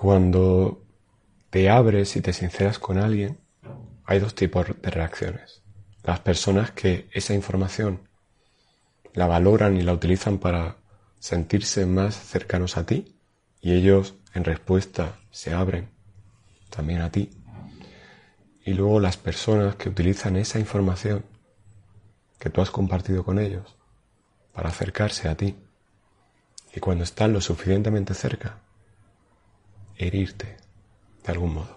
Cuando te abres y te sinceras con alguien, hay dos tipos de reacciones. Las personas que esa información la valoran y la utilizan para sentirse más cercanos a ti y ellos en respuesta se abren también a ti. Y luego las personas que utilizan esa información que tú has compartido con ellos para acercarse a ti y cuando están lo suficientemente cerca, herirte de algún modo.